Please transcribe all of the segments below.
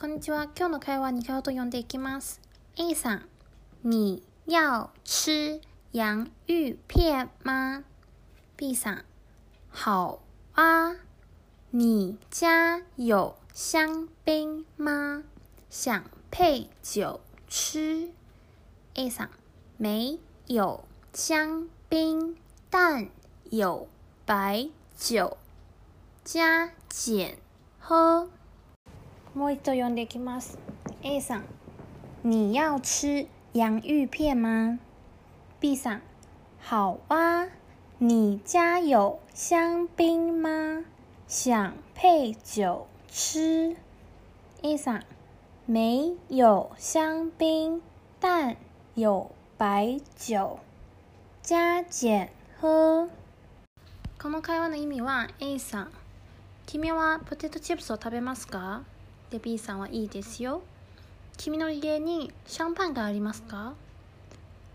こんにちは。今日の会話に顔と読んでいきます。A さん、你要吃洋芋片吗 ?B さん、好啊。你家有香槟吗？想配酒吃。A さん、没有香槟，但有白酒，加减喝。もう一度読んでいきます。A さん、你要吃洋芋片吗？B さん、好啊。你家有香槟吗？想配酒吃？A さん、没有香槟，但有白酒。加减喝。この会話の意味は A さん、君はポテトチップスを食べますか？で B さんはいいですよ。君の家にシャンパンがありますか？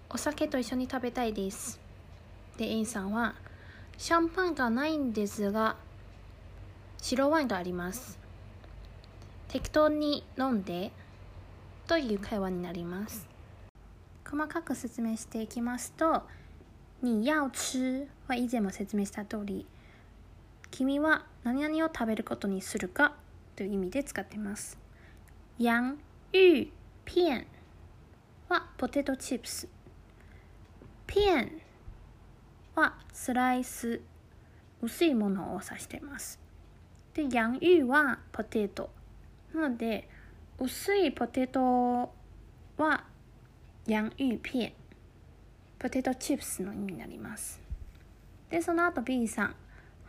お酒と一緒に食べたいです。で A さんはシャンパンがないんですが白ワインがあります。適当に飲んでという会話になります。細かく説明していきますと「你要吃」は以前も説明した通り君は何々を食べることにするかという意味で使ってます。洋芋片はポテトチップス。片はスライス、薄いものを指しています。で、洋芋はポテト。なので、薄いポテトは洋芋片。ポテトチップスの意味になります。で、その後 B さん。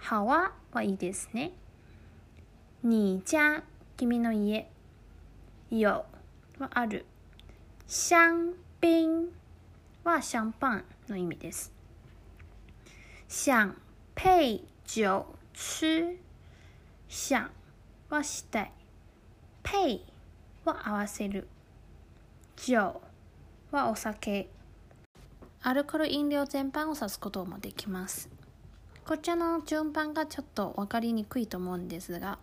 好啊はいいですね。你家、君の家。有はある。香槟はシャンパンの意味です。想配酒吃。想はしたい。配は合わせる。酒はお酒。アルコール飲料全般を指すこともできます。こちらの順番がちょっと分かりにくいと思うんですが、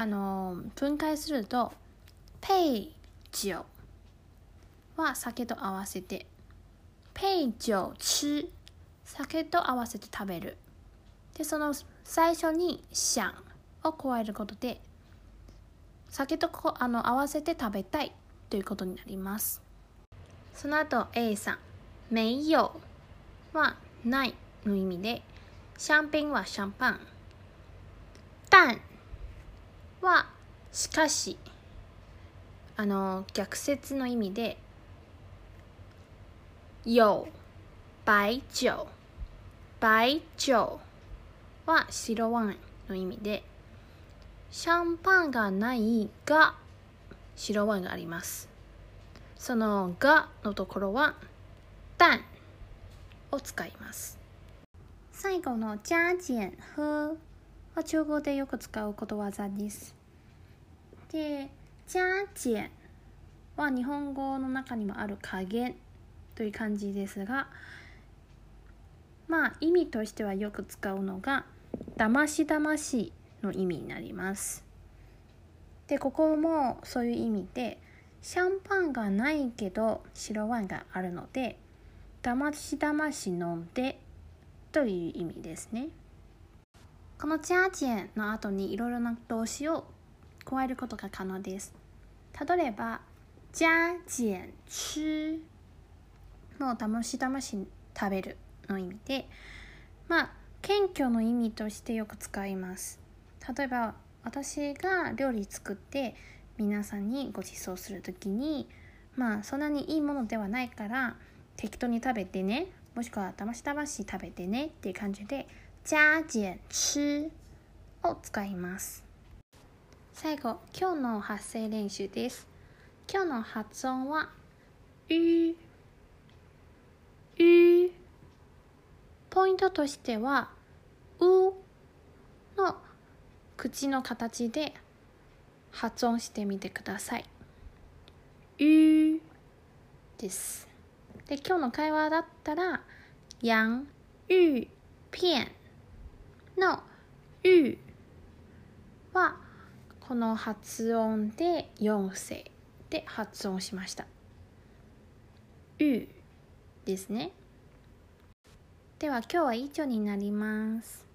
あの分解すると、ペイジョは酒と合わせて、ペイジョ吃酒と合わせて食べる。で、その最初にシャンを加えることで、酒とこあの合わせて食べたいということになります。その後 A さん、没有はないの意味で、シャンペンはシャンパン。但はしかし、あの逆説の意味で、有白酒。白酒は白ワインの意味で、シャンパンがないが白ワインがあります。そのがのところは、但を使います。最後の加減喝は中国でよく使うことわざです。で、加減は日本語の中にもある加減という感じですが、まあ意味としてはよく使うのが、だましだましの意味になります。で、ここもそういう意味で、シャンパンがないけど白ワインがあるので、だましだまし飲んでという意味ですね。このジャージェンの後にいろいろな動詞を加えることが可能です。例えば、ジャージェン吃のだましだまし食べるの意味で、まあ、謙虚の意味としてよく使います。例えば、私が料理作って皆さんにご馳走するときに、まあ、そんなにいいものではないから、適当に食べてね、もしくはだましだまし食べてねっていう感じで、加減吃を使います。最後、今日の発声練習です。今日の発音は、う、う。ポイントとしては、うの口の形で発音してみてください。うです。で、今日の会話だったら、洋芋片のうは、この発音で4世で発音しました「う」ですね。では今日は以上になります。